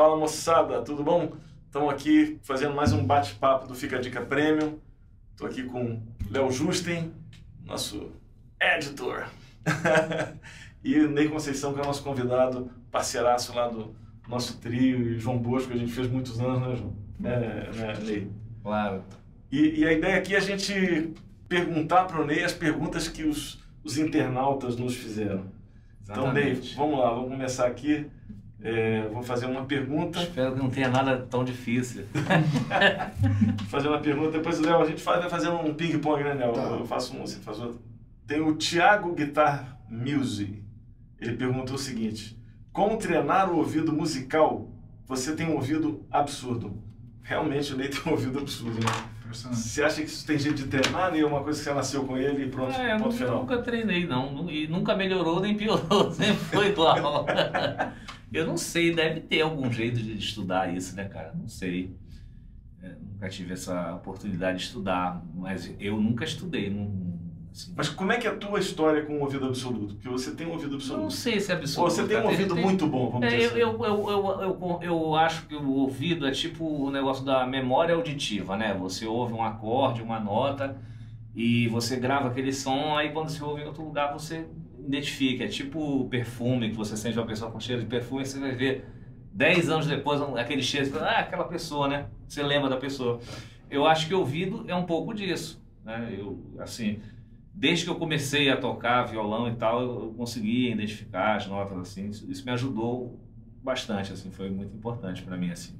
Fala moçada, tudo bom? Estamos aqui fazendo mais um bate-papo do Fica a Dica Premium. Estou aqui com Léo Justen, nosso editor. e Ney Conceição, que é nosso convidado, parceiraço lá do nosso trio, e João Bosco, que a gente fez muitos anos, né, João? É, né, Ney? Claro. E, e, a ideia aqui é a gente perguntar para o Ney as perguntas que os, os internautas nos fizeram. Exatamente. Então, Ney, vamos lá, vamos começar aqui. É, vou fazer uma pergunta. Espero que não tenha nada tão difícil. fazer uma pergunta, depois Léo, a gente vai fazendo um ping-pong, né, Léo? Tá. Eu faço um, você faz outro. Tem o Thiago Guitar Music. Ele perguntou o seguinte: Como treinar o ouvido musical? Você tem um ouvido absurdo. Realmente o Ney tem um ouvido absurdo, né? Você acha que isso tem jeito de treinar, nem é uma coisa que você nasceu com ele e pronto, é, ponto final? Eu nunca treinei, não. E nunca melhorou nem piorou, sempre foi igual. Eu não sei, deve ter algum jeito de estudar isso, né, cara? Não sei. É, nunca tive essa oportunidade de estudar, mas eu nunca estudei. Não, assim. Mas como é que é a tua história com o ouvido absoluto? Porque você tem um ouvido absoluto. Não sei se é absoluto. Ou você tem um ouvido tem... muito bom, vamos é, dizer eu, assim. Eu, eu, eu, eu, eu acho que o ouvido é tipo o negócio da memória auditiva, né? Você ouve um acorde, uma nota e você grava aquele som, aí quando você ouve em outro lugar você identifica. É tipo perfume que você sente uma pessoa com cheiro de perfume, você vai ver 10 anos depois aquele cheiro, ah, aquela pessoa, né? Você lembra da pessoa. Eu acho que ouvido é um pouco disso, né? Eu, assim, desde que eu comecei a tocar violão e tal, eu consegui identificar as notas, assim, isso, isso me ajudou bastante, assim, foi muito importante para mim, assim.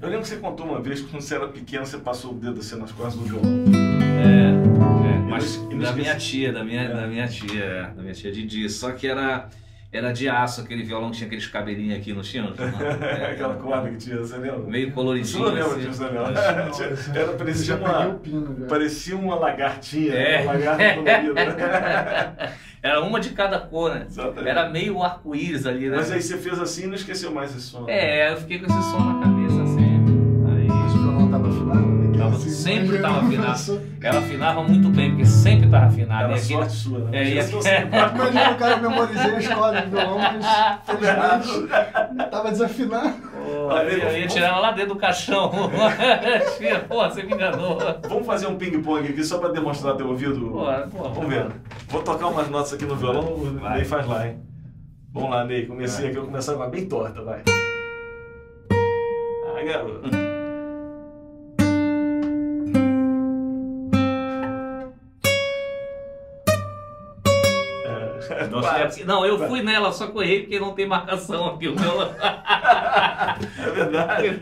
Eu lembro que você contou uma vez que quando você era pequeno, você passou o dedo assim nas costas do violão. É, é mas da minha tia, da minha, é. da minha tia, é, da minha tia Didi. Só que era, era de aço, aquele violão que tinha aqueles cabelinhos aqui no chão. É, Aquela corda que tinha, você lembra? Meio coloridinho. Você não lembra assim. disso, não? Era, parecia uma, parecia uma lagartinha, é. uma lagarta colorida. Era uma de cada cor, né? Exatamente. Era meio arco-íris ali, né? Mas aí você fez assim e não esqueceu mais esse som. É, eu fiquei com esse som na cabeça, assim sempre estava afinado. Ela afinava muito bem, porque sempre estava afinada. Era e sorte sua, né? É, e aqui... Imagina o cara memorizei a escola de violão, mas felizmente estava desafinado. Oh, eu ia tirar ela lá dentro do caixão. Pô, você me enganou. Vamos fazer um ping-pong aqui só para demonstrar teu ouvido? Bora, bora, Vamos ver. Vou tocar umas notas aqui no violão, o Ney faz lá, hein? Vamos lá, Ney. Comecei vai. aqui, eu vou começar com uma bem torta, vai. Ah, garoto. Não, eu fui nela, só corri porque não tem marcação aqui. Meu... é verdade.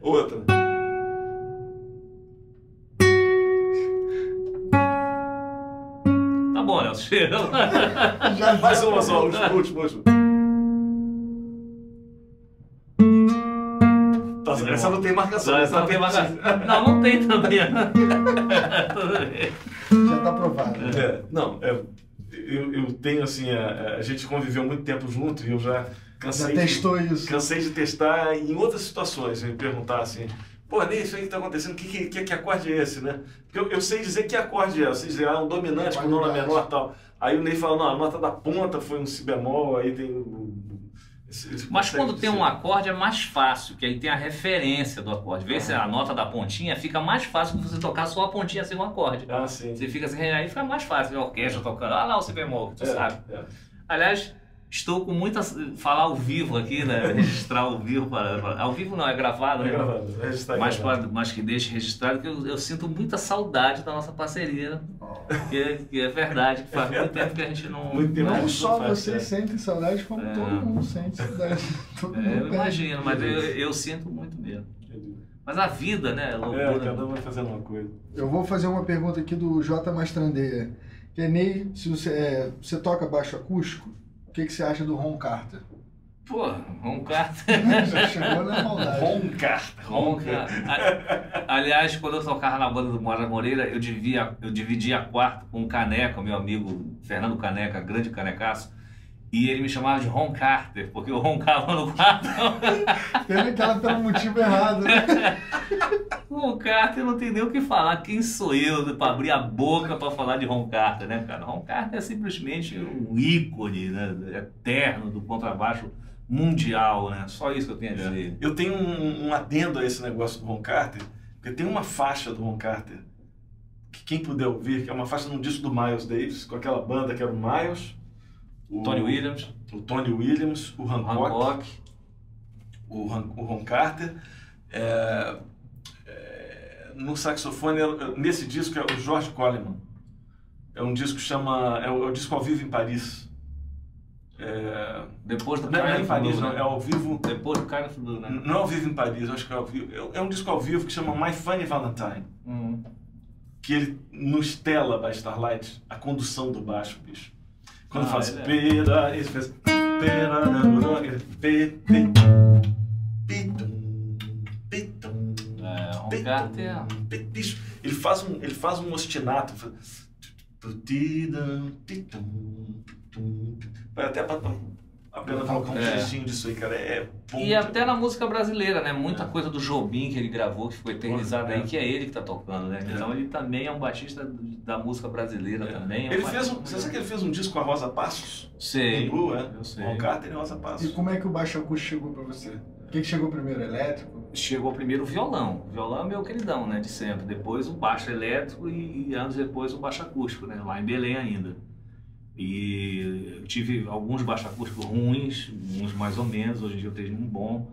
Outra. Tá bom, Nelson. Já mais uma só, último, último. Tá, essa não tem marcação. Não, essa não tem marcação. Não, não tem também. Já tá aprovado. É, não, é eu, eu tenho assim, a, a, gente conviveu muito tempo junto e eu já cansei. Já testou de, isso. Cansei de testar em outras situações, me perguntar assim, pô, nem isso aí que está acontecendo, que, que, que, que acorde é esse, né? Porque eu, eu sei dizer que acorde é, eu sei dizer, ah, um dominante com nona menor tal. Aí o Ney fala, não, a nota da ponta foi um si bemol, aí tem mas quando tem um acorde é mais fácil, que aí tem a referência do acorde. Vê se a nota da pontinha fica mais fácil que você tocar só a pontinha sem um acorde. Ah, sim. Você fica assim, aí fica mais fácil. A orquestra tocando, ah lá o si bemol, tu é, sabe. É. Aliás, Estou com muita. falar ao vivo aqui, né? Registrar ao vivo. Para, para, ao vivo não, é gravado, é né? Gravado, registrar mas, para, mas que deixe registrado, que eu, eu, sinto muita saudade da nossa parceria. Oh. Que, é, que é verdade, que faz muito tempo que a gente não. Muito tempo não só você é. sente saudade, como é. todo mundo sente saudade. Todo é, eu imagino, mas eu, eu sinto muito mesmo. Mas a vida, né? É, loucura. é cada um vai fazendo uma coisa. Eu vou fazer uma pergunta aqui do J. Mastrandeia. Que é Ney, se você, é, você toca baixo acústico? Que, que você acha do Ron Carter? Pô, Ron Carter. Já chegou na maldade. Ron Carter. Ron Carter. Aliás, quando eu tocava na banda do Moara Moreira, eu, dividia, eu dividia quarto com o Caneca, meu amigo Fernando Caneca, grande canecaço. E ele me chamava de Ron Carter, porque eu roncava no quarto. Teve aquela pelo motivo errado, né? Ron Carter não tem nem o que falar. Quem sou eu para abrir a boca para falar de Ron Carter, né, cara? Ron Carter é simplesmente um ícone né, eterno do contrabaixo mundial, né? Só isso que eu tenho a É. dizer. Eu tenho um, um adendo a esse negócio do Ron Carter, porque tem uma faixa do Ron Carter que quem puder ouvir, que é uma faixa num disco do Miles Davis, com aquela banda que era o Miles, o Tony Williams, o Tony Williams, o Hancock, Hancock, o, Han, o Ron Carter. É, é, no saxofone, nesse disco é o George Coleman. É um disco que chama. É o, é o disco ao vivo em Paris. É, depois do não é em Paris, não, né? é ao vivo. Depois do Blue, né? Não é ao vivo em Paris, acho que é ao vivo. É- É um disco ao vivo que chama My Funny Valentine. Hum. Que ele nos tela by Starlight a condução do baixo, bicho. Quando Ah, faz. é. Pera, ele faz. pera, ele- pe- pe- pitum, pitum, ele faz um, ele faz um ostinato. até pra a pena colocar um É. disso aí, cara. É bom. E até na música brasileira, né? Muita coisa do Jobim que ele gravou, que ficou eternizada É. aí, que é ele que tá tocando, né? É. Então ele também é um baixista da música brasileira também. é Ele um fez um. Você sabe que ele fez um disco com a Rosa Passos? Sei. Em Blue, é? Eu sei. Carter e Rosa E Passos. como é que o baixo acústico chegou pra você? O que, que chegou primeiro? Elétrico? Chegou primeiro o violão. O violão é meu queridão, né? De sempre. Depois o baixo elétrico e, e anos depois o baixo acústico, né? Lá em Belém ainda. E eu tive alguns baixos acústicos ruins, uns mais ou menos, hoje em dia eu tenho um bom.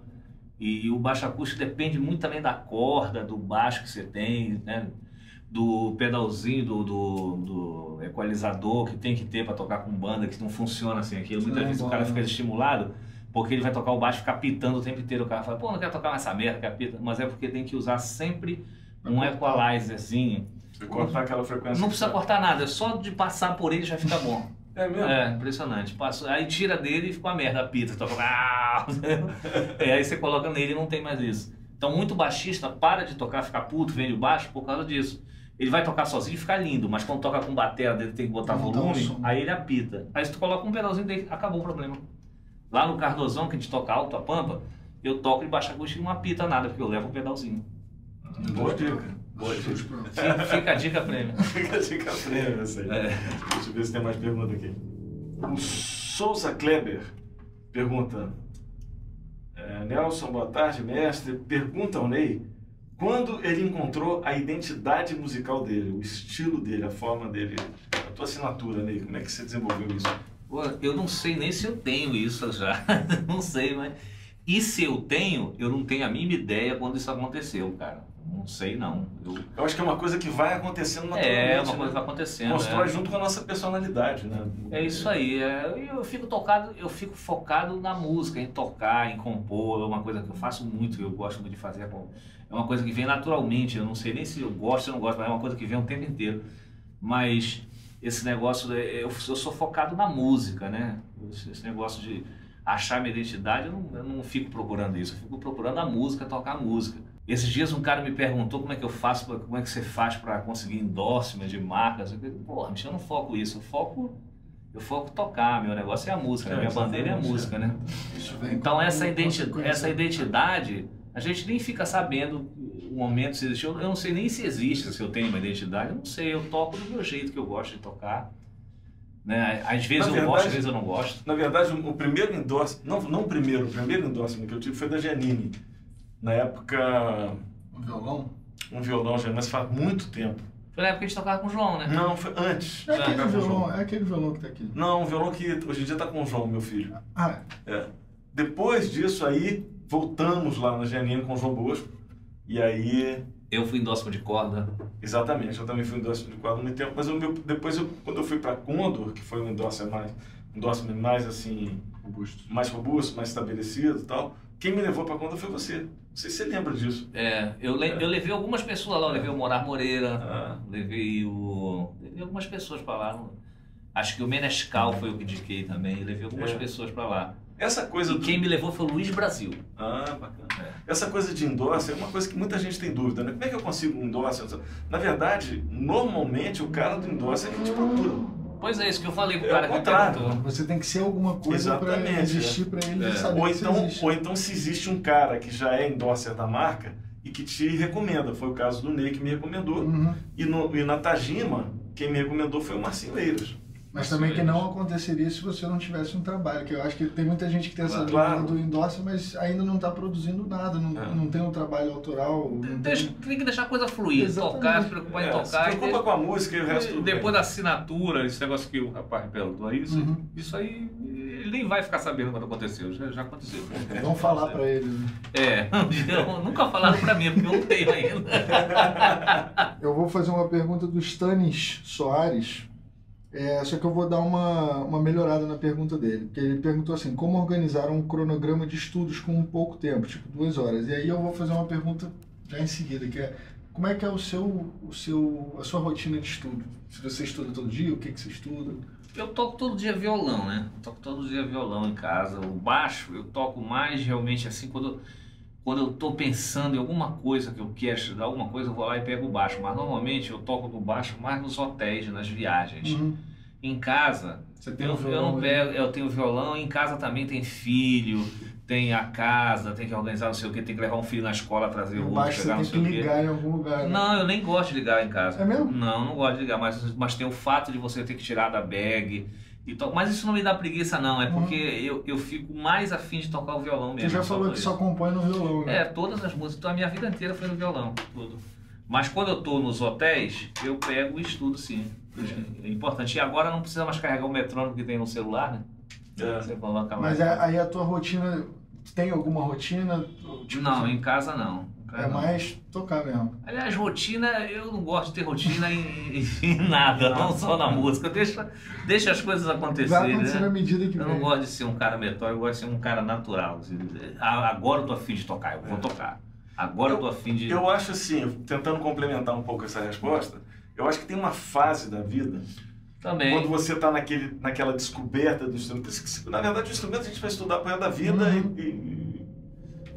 E o baixo acústico depende muito também da corda, do baixo que você tem, né? Do pedalzinho, do, do, do equalizador que tem que ter para tocar com banda, que não funciona assim aquilo. Muitas Não, vezes o bom, cara né? fica estimulado porque ele vai tocar o baixo ficar pitando o tempo inteiro. O cara fala, pô, não quero tocar mais essa merda, quero pita. Mas é porque tem que usar sempre um equalizerzinho. Cortar aquela frequência. Não precisa cortar nada, é só de passar por ele já fica bom. É mesmo? É, impressionante. Passou, aí tira dele e fica uma merda, a pita. Toca... Ah! É, aí você coloca nele e não tem mais isso. Então, muito baixista para de tocar, ficar puto, vende o baixo por causa disso. Ele vai tocar sozinho e fica lindo, mas quando toca com bateria dele tem que botar Não um volume, aí ele apita. Aí se tu coloca um pedalzinho dele, acabou o problema. Lá no Cardozão, que a gente toca alto, a pampa, eu toco e baixa acústica e não apita nada, porque eu levo o pedalzinho. Boa dica. Boa fica a dica prêmio. Fica a dica prêmio essa aí. É. Deixa eu ver se tem mais pergunta aqui. O Souza Kleber pergunta: é, Nelson, boa tarde, mestre. Pergunta ao Ney quando ele encontrou a identidade musical dele, o estilo dele, a forma dele, a tua assinatura, Ney. Como é que você desenvolveu isso? Pô, eu não sei nem se eu tenho isso já. não sei, mas. E se eu tenho, eu não tenho a mínima ideia quando isso aconteceu, cara. Não sei, não. Eu- Eu acho que é uma coisa que vai acontecendo naturalmente. É, uma coisa né? que vai acontecendo. Constrói é. junto com a nossa personalidade, né? É isso aí. é, eu fico tocado, eu fico focado na música, em tocar, em compor. É uma coisa que eu faço muito, eu gosto muito de fazer. É uma coisa que vem naturalmente. Eu não sei nem se eu gosto ou não gosto, mas é uma coisa que vem o tempo inteiro. Mas esse negócio, é, eu, sou focado na música, né? Esse, esse negócio de achar minha identidade, eu não, eu não fico procurando isso. Eu fico procurando a música, tocar a música. Esses dias um cara me perguntou como é que eu faço, como é que você faz para conseguir endorsement de marcas. Eu falei, porra, eu não foco isso, eu foco eu foco tocar, meu negócio é a música, né? É, minha bandeira é a exatamente, música, é. né? Isso vem Então essa, identi essa identidade, a gente nem fica sabendo o momento se existe. Eu eu não sei nem se existe, se eu tenho uma identidade, eu não sei, eu toco do meu jeito que eu gosto de tocar. Né? Às vezes Na eu gosto, às vezes eu não gosto. Na verdade, o o primeiro endorsement, não, não o primeiro, o primeiro endorsement que eu tive foi da Janine. Na época, O violão? um violão já, mas faz muito tempo. Foi na época que a gente tocava com o João, né? Não, foi antes. É aquele o violão, é aquele violão que tá aqui. Não, um violão que hoje em dia tá com o João, meu filho. Ah, É. Depois disso aí, voltamos lá na Janine com o João Bosco. E aí, Eu fui endorsement de corda. exatamente, eu também fui endorsement de há muito tempo, mas o meu, depois, eu, quando eu fui para Condor, que foi um endorsement mais, um mais assim, robusto. mais robusto, mais estabelecido e tal, quem me levou para Condor foi você. Não sei se você lembra disso. É, eu, le- eu levei algumas pessoas lá, eu levei o Morar Moreira, Ah. levei o. Levei algumas pessoas pra lá. Acho que o Menescal foi o que indiquei também, levei algumas É. pessoas pra lá. Essa coisa do... quem me levou foi o Luiz Brasil. Ah, bacana. É. Essa coisa de endorse é uma coisa que muita gente tem dúvida, né? Como é que eu consigo um endorse? Na verdade, normalmente o cara do endorse é que te procura. Pois é, isso que eu falei pro É cara o que perguntou. Você tem que ser alguma coisa pra Exatamente, existir pra ele É. saber Ou então, existe. ou então se existe um cara que já é endorser da marca e que te recomenda. Foi o caso do Ney que me recomendou. Uhum. E, no, e na Tajima, quem me recomendou foi o Marcinho Eiras. Mas também que não aconteceria se você não tivesse um trabalho, que eu acho que tem muita gente que tem essa Claro. dúvida do endorse, mas ainda não está produzindo nada, não, É. não tem um trabalho autoral. Deixa- tem... tem que deixar a coisa fluir, Exatamente. tocar, se preocupar em É, tocar. se preocupa de- com a música e o resto e depois bem. da assinatura, esse negócio que o rapaz perguntou, isso, Uhum. isso aí ele nem vai ficar sabendo quando aconteceu, já, já aconteceu. Vamos falar para ele. né? É, eu, nunca falaram pra mim, porque eu não tenho ainda. Eu vou fazer uma pergunta do Stanis Soares, é, só que eu vou dar uma, uma melhorada na pergunta dele. Porque ele perguntou assim, como organizar um cronograma de estudos com pouco tempo, tipo duas horas. E aí eu vou fazer uma pergunta já em seguida, que é como é que é o seu, o seu, a sua rotina de estudo? Se você estuda todo dia, o que, que você estuda? Eu toco todo dia violão, né? Eu toco todo dia violão em casa. O baixo eu toco mais realmente assim quando, quando eu tô pensando em alguma coisa que eu quero estudar, alguma coisa, eu vou lá e pego o baixo. Mas normalmente eu toco no baixo mais nos hotéis, nas viagens. Uhum. Em casa, eu, um eu violão não pego, eu tenho violão, em casa também tem filho, tem a casa, tem que organizar não sei o que, tem que levar um filho na escola, trazer o outro, pegar não tem que sei o quê. ligar em algum lugar. né? Não, eu nem gosto de ligar em casa. É mesmo? Não, não gosto de ligar, mas, mas tem o fato de você ter que tirar da bag. E to... Mas isso não me dá preguiça, não. É porque eu, eu fico mais afim de tocar o violão Você mesmo. já só falou que isso. só compõe no violão, né? É, todas as músicas. Então a minha vida inteira foi no violão, tudo. Mas quando eu tô nos hotéis, eu pego e estudo sim. É importante. E agora não precisa mais carregar o metrônomo que tem no celular, né? É. Você coloca lá. Mas é- aí a tua rotina, tem alguma rotina? Tipo, Não, em casa não. É não. mais tocar mesmo. Aliás, rotina, eu não gosto de ter rotina em, em nada, não só na música. Deixa, deixa as coisas Vai acontecerem. acontecer né? na medida que Eu vem. não gosto de ser um cara metódico, eu gosto de ser um cara natural. assim. Agora eu tô afim de tocar, eu vou É. tocar. Agora eu tô afim de. Eu acho assim, tentando complementar um pouco essa resposta, eu acho que tem uma fase da vida Também. quando você está naquele, naquela descoberta do instrumento. Na verdade, o instrumento a gente vai estudar por resto da vida Uhum. e, e,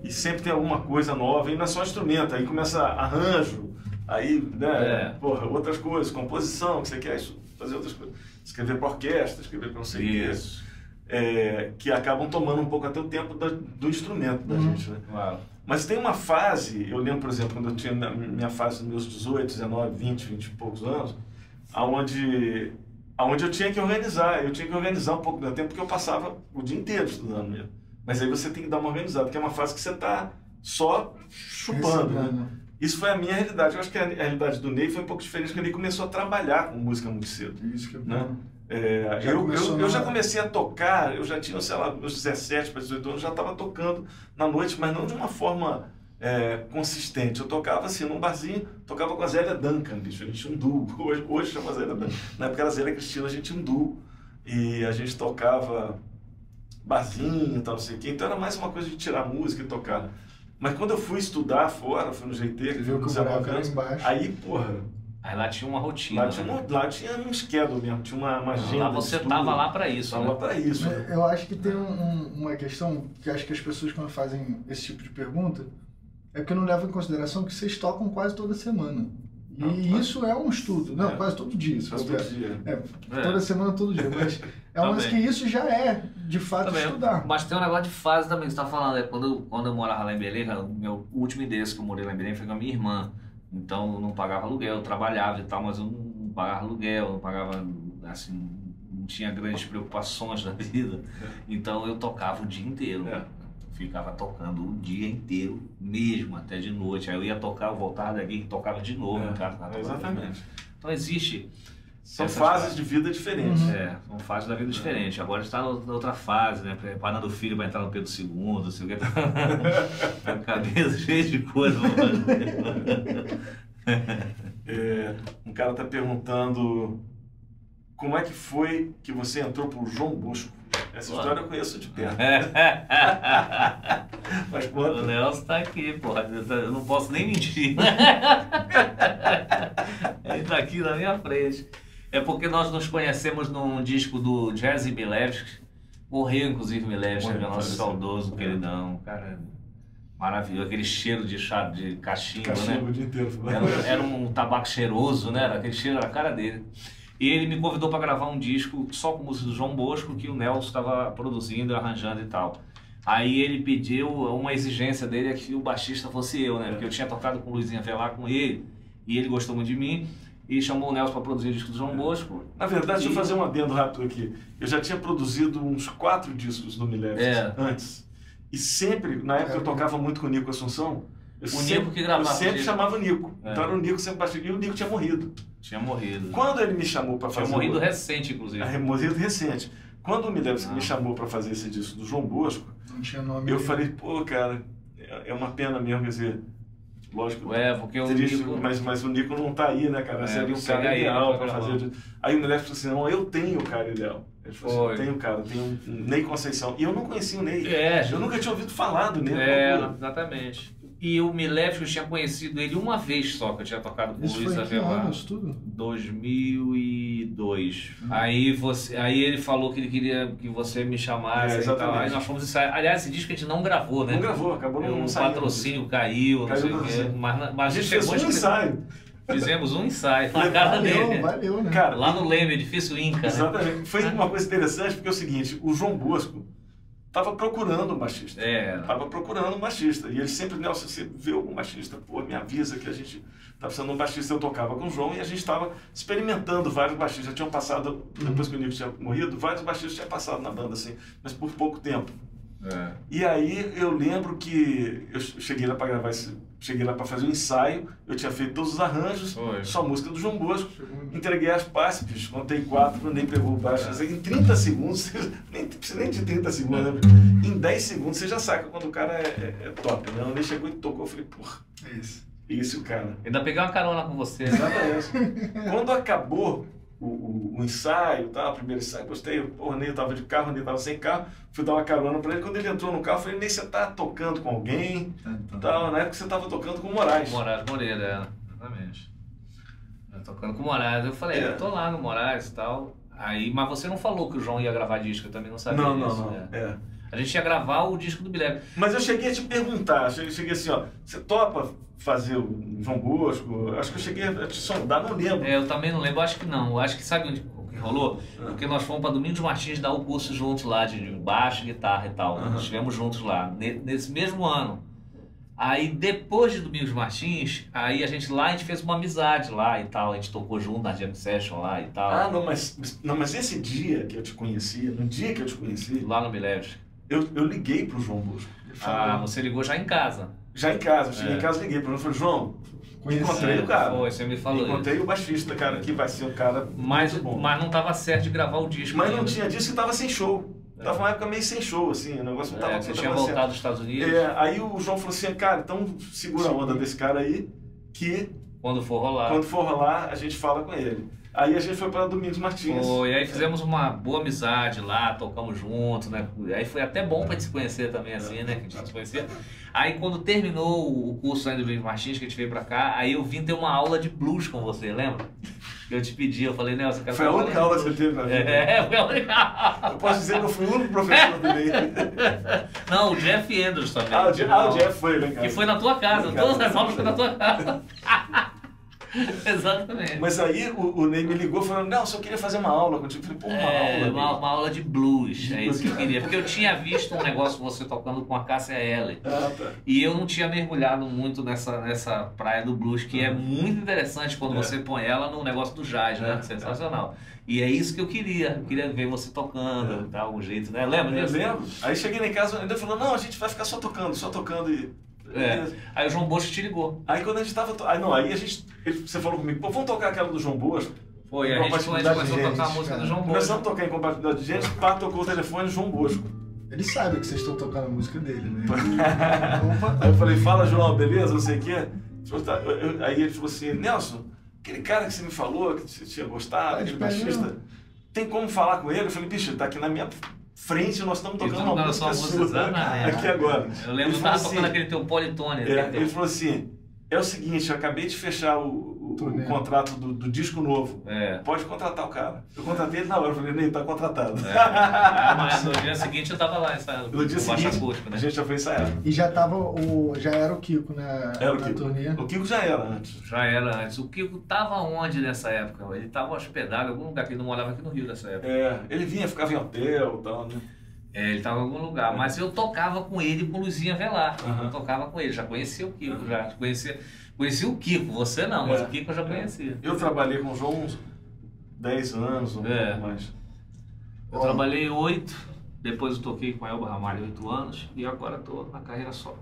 e sempre tem alguma coisa nova. E não é só instrumento, aí começa arranjo, aí, né, É. porra, outras coisas, composição, que você quer isso, fazer outras coisas. Escrever para orquestra, escrever para não sei o quê. Isso. É, que acabam tomando um pouco até o tempo da- do instrumento da Uhum. gente, né? Claro. Mas tem uma fase, eu lembro, por exemplo, quando eu tinha minha- minha fase dos meus 18, 19, 20, 20 e poucos anos, aonde, aonde eu tinha que organizar, eu tinha que organizar um pouco do meu tempo, porque eu passava o dia inteiro estudando mesmo. Mas aí você tem que dar uma organizada, porque é uma fase que você está só chupando, né? Isso foi a minha realidade. Eu acho que a realidade do Ney foi um pouco diferente, porque ele começou a trabalhar com música muito cedo. Isso que é Né? bom. É, Já eu, eu, eu já na- comecei a tocar, eu já tinha, sei lá, meus 17 para 18 anos, já estava tocando na noite, mas não de uma forma é, consistente. Eu tocava assim, num barzinho, tocava com a Zélia Duncan, bicho, a gente tinha um duo. Hoje, hoje chama Zélia Duncan. Na época era Zélia Cristina, a gente tinha um duo. E a gente tocava barzinho e tal, não sei o quê. Então era mais uma coisa de tirar música e tocar. Mas quando eu fui estudar fora, fui no GT, fui viu que no o Zé aí, porra, Aí lá tinha uma rotina. lá tinha, né? um, lá tinha um schedule mesmo, tinha uma, uma agenda. Lá você estudo. tava lá pra isso, Tava né? pra isso. Mas Eu acho que tem um- uma questão que acho que as pessoas quando fazem esse tipo de pergunta é porque não levam em consideração que vocês tocam quase toda semana. E Não, quase- isso é um estudo. Não, É. quase todo dia. se Faz for ver. todo dia. É, É. toda semana, todo dia. Mas é um que isso já é, de fato, Também. estudar. Mas tem um negócio de fase também que você tá falando. É quando, eu- quando eu morava lá em Belém, o meu último endereço que eu morei lá em Belém foi com a minha irmã. Então eu não pagava aluguel, eu trabalhava e tal, mas eu não pagava aluguel, não pagava, assim, não tinha grandes preocupações na vida. Então eu tocava o dia inteiro. É. Ficava tocando o dia inteiro, mesmo até de noite. Aí eu ia tocar, eu voltava daqui e tocava de novo tava É, tocando. exatamente. Então existe São fases de vida diferentes. Uhum. é, são fases da vida diferentes. Agora está na outra fase, né? Preparando o filho para entrar no Pedro II, não sei o que. Tá cabeça cheia de coisa. É, um cara está perguntando como é que foi que você entrou pro João Bosco. Essa história eu conheço de perto. Mas o conta. Nelson tá aqui, porra. Eu não posso nem mentir. Ele tá aqui na minha frente. É porque nós nos conhecemos num disco do Jerzy Milevski. Morreu, inclusive, Milevski, meu nosso saudoso queridão. Cara, maravilhoso. Aquele cheiro de chá de cachimbo, né? Cachimbo o dia inteiro. Era, era um tabaco cheiroso, né? Era aquele cheiro, era a cara dele. E ele me convidou para gravar um disco só com música do João Bosco, que o Nelson estava produzindo, arranjando e tal. Aí ele pediu, uma exigência dele é que o baixista fosse eu, né? Porque eu tinha tocado com o Luizinho Avelar com ele, e ele gostou muito de mim. e chamou o Nelson para produzir o disco do João É. Bosco. Na verdade, deixa eu E- fazer um adendo rápido aqui. Eu já tinha produzido uns quatro discos do Milevs É. antes. E sempre, na época eu tocava muito com o Nico Assunção. Eu O sempre, Nico que gravava Eu sempre chamava o Nico. É. Então era o Nico sempre baixista. E o Nico tinha morrido. Tinha morrido. Quando ele me chamou para Tinha fazer. morrido o... recente, inclusive. É, morrido recente. Quando o Milevs Ah. me chamou para fazer esse disco do João Bosco, Não tinha nome. eu falei, pô, cara, é é uma pena mesmo, quer dizer, lógico. É, porque o Triste, Nico... mas, mas o Nico não tá aí, né, cara? É, Seria um cara ele ideal pra para fazer. Aí o Milevs falou assim: não, eu tenho o cara ideal. Ele falou assim: eu tenho o cara, eu tenho um Ney Conceição. E eu não conhecia o Ney. É, Eu nunca tinha ouvido falar do Ney. É, exatamente. E o Milevski, eu tinha conhecido ele uma vez só, que eu tinha tocado com o Luiz que Avelar. anos, tudo? 2002. Aí, você, aí ele falou que ele queria que você me chamasse É, e tal. Aí nós fomos ensaiar. Aliás, esse disco a gente não gravou, né? Não gravou, acabou não, O não saindo. patrocínio caiu, não Caiu sei o quê. patrocínio. Mas, A mas gente fez chegou um ensaio. Fizemos um ensaio na casa Valeu, dele. valeu, né? Cara, Lá no Leme, edifício Inca. Né? Exatamente. Foi uma coisa interessante, porque é o seguinte: o João Bosco estava procurando um baixista. É, Estava procurando um baixista. E ele sempre, Nelson, você vê algum baixista, pô, me avisa que a gente tá precisando de um baixista. Eu tocava com o João e a gente estava experimentando vários baixistas. Já tinham passado, depois que o Nico tinha morrido, vários baixistas tinham passado na banda, assim, mas por pouco tempo. É. E aí eu lembro que eu cheguei lá para gravar esse. Cheguei lá para fazer o ensaio, eu tinha feito todos os arranjos, Foi. só música do João Bosco. Um- Entreguei as partes, bicho, contei quatro, nem pegou o baixo. Em 30 segundos, nem precisa nem de 30 segundos, né? Em 10 segundos você já saca quando o cara é, é- é top, né? Ele chegou e tocou, eu falei, porra, É isso. isso, cara. Ainda peguei uma carona com você. né? Exatamente. Quando acabou o, o, o ensaio, tá? o primeiro ensaio, gostei, porra, Ney tava de carro, Ney tava sem carro, fui dar uma carona pra ele. Quando ele entrou no carro, eu falei, Ney, você tá tocando com alguém? Tal. Na época você tava tocando com o Moraes. Moraes Moreira, é, exatamente. Eu tocando com o Moraes. Eu falei, É. eu tô lá no Moraes e tal. Aí, mas você não falou que o João ia gravar disco, eu também não sabia Não, não, disso. não. né? É. A gente ia gravar o disco do Bilebe. Mas eu cheguei a te perguntar, cheguei assim, ó, você topa fazer o João Bosco? Acho que eu cheguei a te sondar, não lembro. É, eu também não lembro, acho que não. Eu acho que sabe onde o que rolou? Ah. Porque nós fomos para Domingos Martins dar o curso juntos lá de baixo, guitarra e tal. Aham. Nós estivemos juntos lá, ne- nesse mesmo ano. Aí depois de Domingos Martins, aí a gente lá, a gente fez uma amizade lá e tal. A gente tocou junto na Jam Session lá e tal. Ah, não mas, não, mas esse dia que eu te conheci, no dia que eu te conheci, Lá no Bilebs. eu, eu liguei pro João Bosco. Ah, você ligou já em casa. Já em casa, eu cheguei É. em casa, liguei pro João e falei, João, Conheci. encontrei o cara. Foi, você me falou isso. encontrei o baixista, cara, que vai ser um cara Mas, muito bom. mas não tava certo de gravar o disco. Mas não ainda. tinha disso que tava sem show. Tava uma época meio sem show, assim, o negócio não tava É, você não tinha tava certo. voltado dos Estados Unidos. É, aí o João falou assim, cara, então segura a onda desse cara aí, que Quando for rolar. quando for rolar, a gente fala com ele. Aí a gente foi para Domingos Martins. Foi, aí fizemos uma boa amizade lá, tocamos junto, né? Aí foi até bom pra gente se conhecer também, assim, né? Que a gente se conhecia. Aí quando terminou o curso ainda do Luiz Martins, que a gente veio pra cá, aí eu vim ter uma aula de blues com você, lembra? Eu te pedi, eu falei, Nelson, quero Foi a única aula que você teve na vida. É, foi a única aula. Eu posso dizer que eu fui o único professor dele. Não, o Jeff Andrews também. ah, o Jeff, ah, o Jeff foi, né? Que foi na tua casa, todas as aulas foi na tua casa. Exatamente. Mas aí o, o Ney me ligou falando, Nelson, eu queria fazer uma aula contigo. Eu falei, pô, uma É, aula. uma, uma aula de blues, De é isso que eu blues. queria. Porque eu tinha visto um negócio você tocando com a Cássia Eller. Ah, tá. E eu não tinha mergulhado muito nessa, nessa praia do blues, que é muito interessante quando É. você põe ela no negócio do jazz, né? É. Sensacional. E é isso que eu queria. Eu queria ver você tocando, É. de algum jeito, né? Lembra Eu disso? lembro. Aí cheguei lá em casa, ele falou, não, a gente vai ficar só tocando, só tocando e... É. Beleza. Aí o João Bosco te ligou. Aí quando a gente tava... to- Aí não, aí a gente... ele- você falou comigo, pô, vamos tocar aquela do João Bosco? Foi, a gente, a gente começou a tocar a música do cara. João Começamos Bosco. a tocar em compatibilidade de gente, pá, tocou o telefone, João Bosco. Ele sabe que vocês estão tocando a música dele, né? Aí eu falei, fala João, beleza? Não sei o quê. Tá. Aí ele falou assim, Nelson, aquele cara que você me falou, que você tinha gostado, Tá aquele baixista, tem como falar com ele? Eu falei, bicho, ele tá aqui na minha frente, nós estamos Ele tocando uma tocando música sua exatamente. aqui agora. Eu lembro Ele que falou tava assim, tocando aquele teu politone. é, ele falou assim, é o seguinte, eu acabei de fechar o, o- contrato do, do disco novo. É. Pode contratar o cara. Eu contratei ele na hora, eu falei, Ney, tá contratado. É, mas no dia seguinte eu tava lá ensaiando. No dia seguinte, acústico, né? a gente já foi ensaiar. E já tava o. Já era o Kiko, né? Era o na Kiko. turnê. O Kiko já era antes. Já era antes. O Kiko tava onde nessa época? Ele tava hospedado em algum lugar que ele não morava aqui no Rio nessa época. É, ele vinha, ficava em hotel e tal, né? É, ele tava em algum lugar. Mas eu tocava com ele com o Luizinha Velar. Aham. Eu tocava com ele, já conhecia o Kiko, já conhecia. Conheci o Kiko, você não, mas é. o Kiko eu já conhecia. Eu trabalhei com o João uns 10 anos, ou é. mais. Eu trabalhei oito, depois eu toquei com a Elba Ramalho oito anos e agora estou na carreira solo.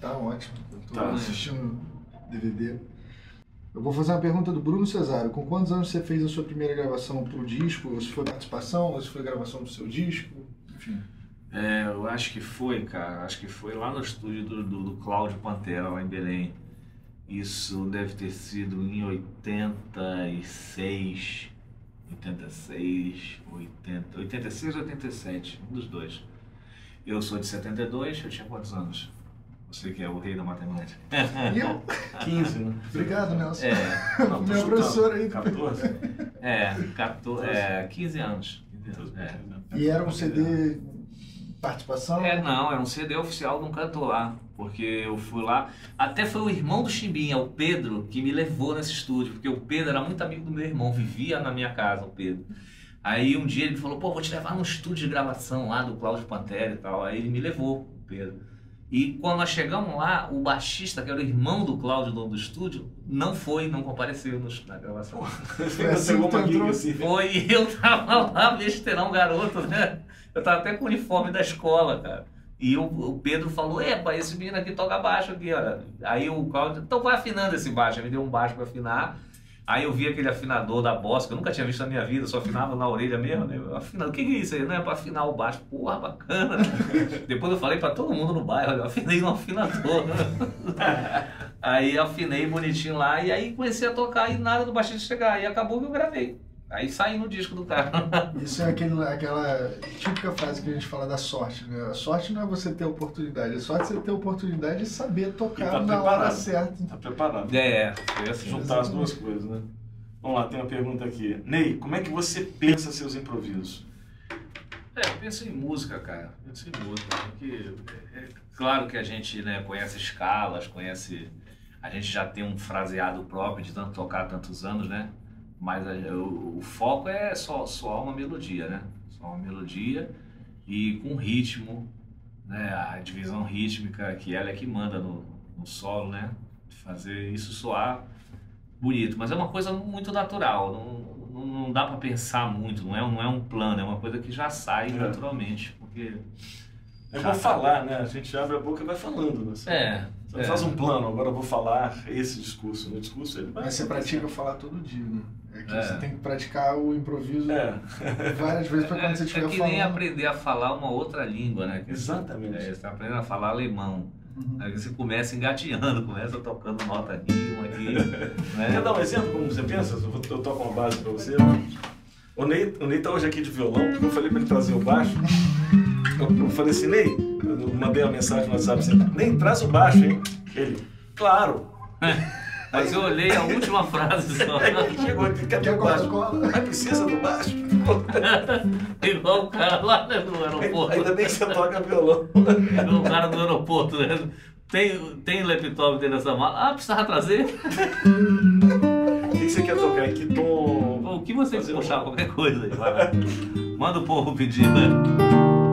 Tá ótimo. Eu tô tá. assistindo DVD. Eu vou fazer uma pergunta do Bruno Cesário. Com quantos anos você fez a sua primeira gravação para o disco? Ou se foi participação, ou se foi gravação do seu disco? Enfim. É, eu acho que foi, cara. Acho que foi lá no estúdio do, do, do Cláudio Pantera, lá em Belém. Isso deve ter sido em 86, 86, 80, 86 ou 87, um dos dois. Eu sou de 72, eu tinha quantos anos? Você que é o rei da matemática. E eu? 15, né? Obrigado, Nelson. É. Não, Meu professor aí. 14? É, 14, é 15 anos. 15 anos. É. E era um CD participação? É, não, é um CD oficial de um cantor lá. Porque eu fui lá. Até foi o irmão do Chimbinha, o Pedro, que me levou nesse estúdio. Porque o Pedro era muito amigo do meu irmão, vivia na minha casa, o Pedro. Aí um dia ele falou, pô, vou te levar no estúdio de gravação lá do Cláudio Pantera e tal. Aí ele me levou, o Pedro. E quando nós chegamos lá, o baixista, que era o irmão do Cláudio, dono do estúdio, não foi, não compareceu no, na gravação. Foi assim uma assim. Foi, e eu tava lá, besteirão, garoto, né? Eu tava até com o uniforme da escola, cara. E o, o Pedro falou, epa, esse menino aqui toca baixo aqui, olha. Aí o Cláudio, então vai afinando esse baixo. Ele me deu um baixo para afinar. Aí eu vi aquele afinador da Boss, que eu nunca tinha visto na minha vida, só afinava na orelha mesmo, né? Afinado, o que, que é isso aí? Não é para afinar o baixo. Porra, bacana. Depois eu falei para todo mundo no bairro, olha, eu afinei no afinador. aí afinei bonitinho lá e aí comecei a tocar e nada do baixista chegar. E acabou que eu gravei. Aí sai no disco do cara. Isso é aquele, aquela típica frase que a gente fala da sorte, né? A sorte não é você ter oportunidade, a sorte é você ter oportunidade e saber tocar tá na hora certa. Tá preparado. É, foi assim. Juntar as duas coisas, né? Vamos lá, tem uma pergunta aqui. Ney, como é que você pensa seus improvisos? É, eu penso em música, cara. Penso em música. Porque é, é claro que a gente né, conhece escalas, conhece. A gente já tem um fraseado próprio de tanto tocar tantos anos, né? Mas a, o, o, foco é só, só uma melodia, né? Só uma melodia e com ritmo, né? A divisão rítmica que ela é que manda no, no solo, né? Fazer isso soar bonito. Mas é uma coisa muito natural, não, não, não dá para pensar muito, não é, não é um plano, é uma coisa que já sai é. naturalmente, porque... É bom falar, né? A gente abre a boca e vai falando. Né? Você, é. Você é. faz um plano, agora eu vou falar esse discurso. No discurso ele vai. Mas você pratica falar todo dia, né? É que é. você tem que praticar o improviso é. várias vezes para quando você estiver falando. É que falando. nem aprender a falar uma outra língua, né? Que Exatamente. Você, é, você está aprendendo a falar alemão. Uhum. Aí você começa engateando, começa tocando nota rima aqui. né? Quer dar um exemplo como você pensa? Eu, toco uma base para você. O Ney, o Ney tá hoje aqui de violão, porque eu falei para ele trazer o baixo. Eu, eu falei assim, Ney, eu mandei uma mensagem no WhatsApp assim, Ney, traz o baixo, hein? Ele, claro. Mas eu olhei a última frase só. Chegou aqui, cadê o baixo? Mas precisa do baixo? Igual o cara lá né, no aeroporto. Ainda bem que você toca violão. Igual o cara do aeroporto, né? Tem, tem laptop dentro dessa mala? Ah, precisava trazer? O que você quer tocar? Que tom? O que você puxar, qualquer coisa aí. Vai, Manda o povo pedir, né?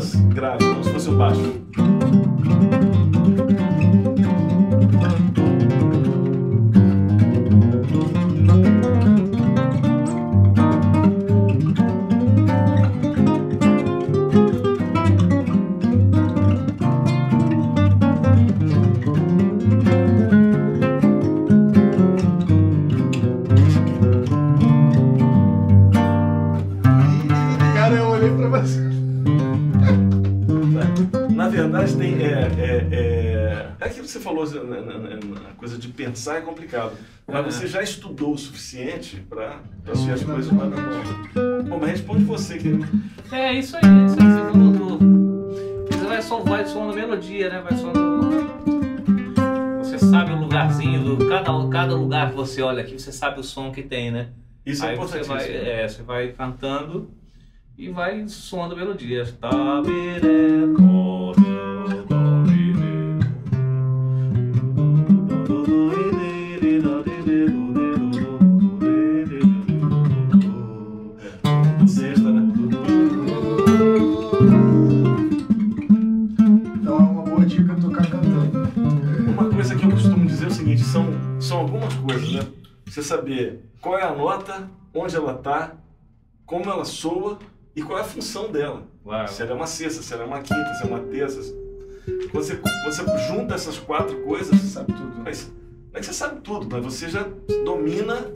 Pensar é complicado. Mas você já estudou o suficiente para assumir as coisas mais na mão. Bom, mas responde você, querido. É, isso aí, isso aí, segundo Você vai só vai soando melodia, né? Vai soando. Você sabe o lugarzinho, do, cada, cada lugar que você olha aqui, você sabe o som que tem, né? Isso é Aí você importantíssimo. vai, é, você vai cantando e vai soando melodias. Tá, né? Você saber qual é a nota, onde ela está, como ela soa e qual é a função dela. Claro. Se ela é uma sexta, se ela é uma quinta, se é uma terça. Quando você, você junta essas quatro coisas, Você sabe tudo. mas, não é que você sabe tudo, mas você já domina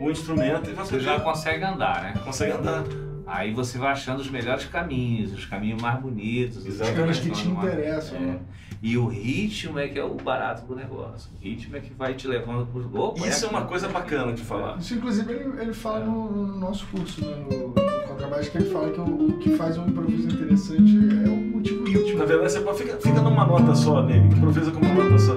o instrumento e vai Você já consegue andar, né? consegue andar. Aí você vai achando os melhores caminhos, os caminhos mais bonitos. os Exatamente. Aquelas que caminhos te interessam. É. né? E o ritmo é que é o barato do negócio. O ritmo é que vai te levando por. Opa, Isso é uma coisa bacana de falar. Isso, inclusive, ele, ele fala no, no nosso curso, né, no, no Contrabaixo, que ele fala que o, o que faz um improviso interessante é o motivo ritmo. Na verdade, você fica, fica numa nota só, né? Improvisa com uma nota só.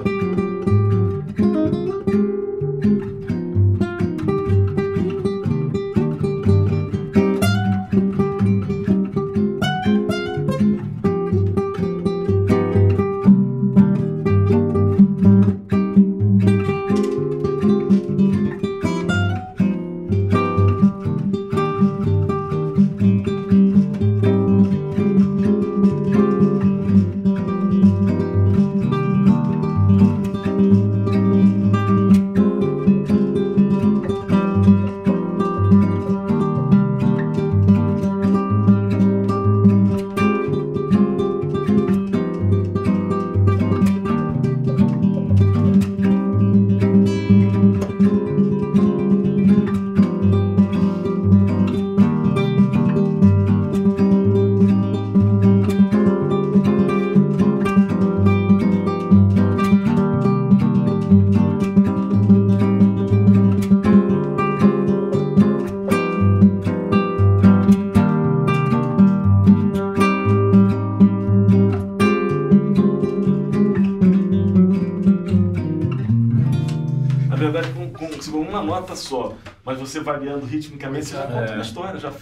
Você variando ritmicamente, você já conta É. uma história, já, já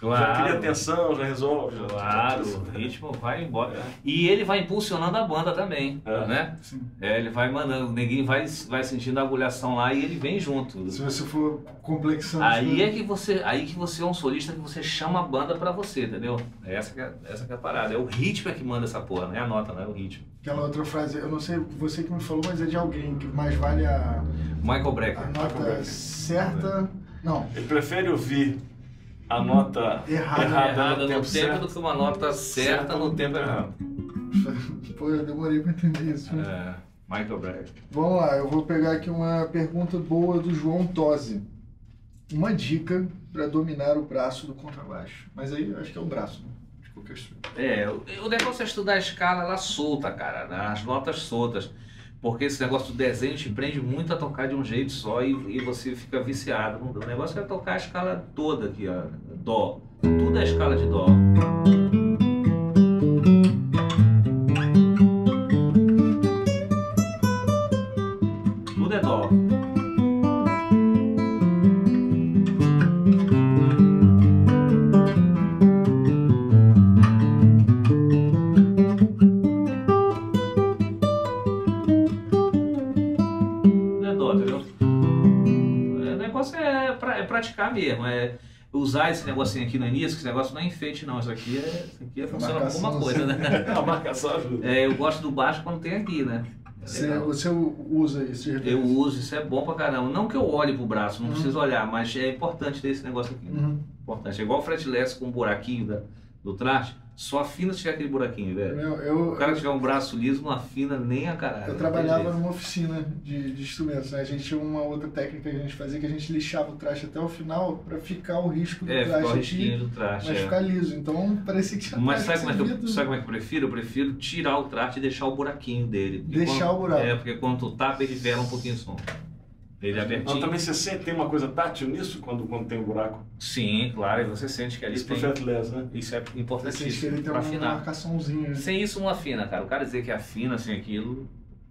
Claro. cria tensão, já resolve. Já, Claro, já- o ritmo vai embora. E ele vai impulsionando a banda também, É. né? Sim. É, ele vai mandando, o neguinho vai, vai sentindo a agulhação lá e ele vem junto. Se você for complexando... Aí né? é que você, aí que você é um solista que você chama a banda pra você, entendeu? É Essa que é, essa que é a parada. É o ritmo é que manda essa porra, não é a nota, não é o ritmo. Aquela outra frase, eu não sei você que me falou, mas é de alguém, que mais vale a, Michael a Brecker. nota Brecker. certa... Não, Ele prefere ouvir a nota Errada. errada, Errada no no tempo tempo certo. do que uma nota certa no tempo errado. pô, eu demorei pra entender isso. É, Michael Brecker. Vamos lá, eu vou pegar aqui uma pergunta boa do João Tosi. Uma dica para dominar o braço do contrabaixo. Mas aí eu acho que é o braço, né? De qualquer. É, o, o negócio é estudar a escala ela solta, cara, né? as notas soltas. Porque esse negócio do desenho te prende muito a tocar de um jeito só e, e você fica viciado. O negócio é tocar a escala toda aqui, ó. Dó. Tudo é escala de dó. Negocinho aqui no início, que esse negócio não é enfeite, não. Isso aqui é, isso aqui é funciona pra alguma coisa, né? A marcação ajuda. É, eu gosto do baixo quando tem aqui, né? É Você, usa isso Eu uso, isso é bom pra caramba. Não que eu olhe pro braço, não Uhum. preciso olhar, mas é importante ter esse negócio aqui. Uhum. Importante. É igual o fretless com um buraquinho da, do traste, só afina se tiver aquele buraquinho, velho. Eu, eu, O cara que tiver um braço liso não afina nem a caralho. eu trabalhava numa oficina de, de instrumentos, né? A gente tinha uma outra técnica que a gente fazia, que a gente lixava o traste até o final para ficar o risco do É, o traste risquinho aqui, do traste. mas é. ficar liso. Então parecia que tinha Mas sabe como, é que eu, sabe como é que eu prefiro? Eu prefiro tirar o traste e deixar o buraquinho dele. Deixar quando- o buraco. É, porque quando tu tapa ele vela um pouquinho o som. Ele é abertinho. Não, também você sente, tem uma coisa tátil nisso quando, quando tem um buraco? Sim, claro, e você sente que ali Isso tem... fretless, né? Isso é Você sente que importantíssimo ele tem pra uma afinar. marcaçãozinha. Sem isso não afina, cara. O cara dizer que afina sem aquilo,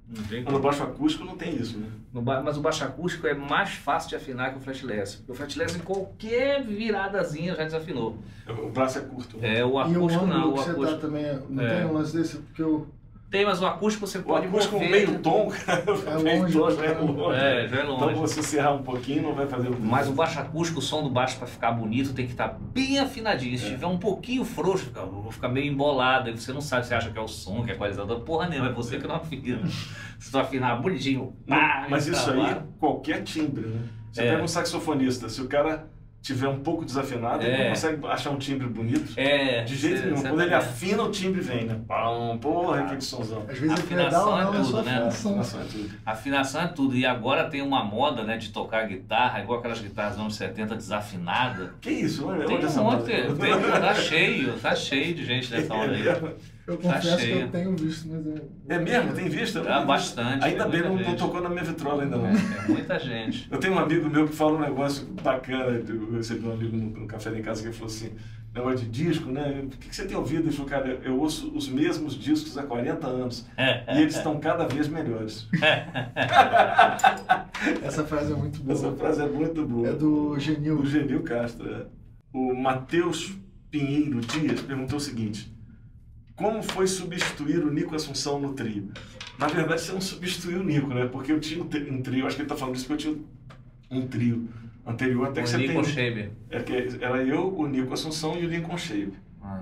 não tem Mas no baixo acústico não tem isso, né? No ba- Mas o baixo acústico é mais fácil de afinar que o fretless. Porque o fretless em qualquer viradazinha já desafinou. O braço é curto. né? É, o E o acústico não. O tá acústico... também, não É. tem um lance desse? Porque eu... Tem, mas o acústico você O pode acústico mover. meio tom, cara, É longe já é longe. É, já é longe. Então você serrar um pouquinho não vai fazer o Mas o baixo acústico, o som do baixo para ficar bonito tem que estar bem afinadinho. Se É. tiver um pouquinho frouxo, fica, fica meio embolado. Aí você não sabe, você acha que é o som, que é equalizador. Porra nenhuma, é você que não afina. Se tu afinar bonitinho, pá, Mas isso aí, trabalho. qualquer timbre, né? Você É. pega um saxofonista, se o cara tiver um pouco desafinado, ele É. não consegue achar um timbre bonito. É, De jeito cê- nenhum. cê Quando tá ele afina, o timbre vem, né? Pão, porra, aquele somzão. Às vezes é Afinação pedal, é não, é tudo, né? afinação. Afinação é tudo. Afinação é tudo. E agora tem uma moda, né, de tocar guitarra, igual aquelas guitarras dos anos 70 desafinadas. Que isso? Olha, Tem olha um essa monte, moda. tem, tá cheio, tá cheio de gente nessa onda aí. Eu Tá confesso que eu tenho visto, mas é... É mesmo? Tem visto? Ah, bastante, Ainda tem bem, não, não tocou na minha vitrola ainda não. É, muita gente. Eu tenho um amigo meu que fala um negócio bacana. Eu recebi um amigo no, no café lá em casa que ele falou assim: negócio de disco, né? O que, que você tem ouvido? Ele falou, cara, eu, eu ouço os mesmos discos há 40 anos e eles estão cada vez melhores. Essa frase é muito boa. Essa frase é muito boa. É do Genil. Do Genil Castro. é. O Matheus Pinheiro Dias perguntou o seguinte: Como foi substituir o Nico Assunção no trio? Na verdade, você não substituiu o Nico, né? Porque eu tinha um tri- um trio, acho que ele tá falando isso porque eu tinha um trio anterior, até que o você Nico tem. Shabe. É que era eu, o Nico Assunção e o Lincoln Shape. Ah.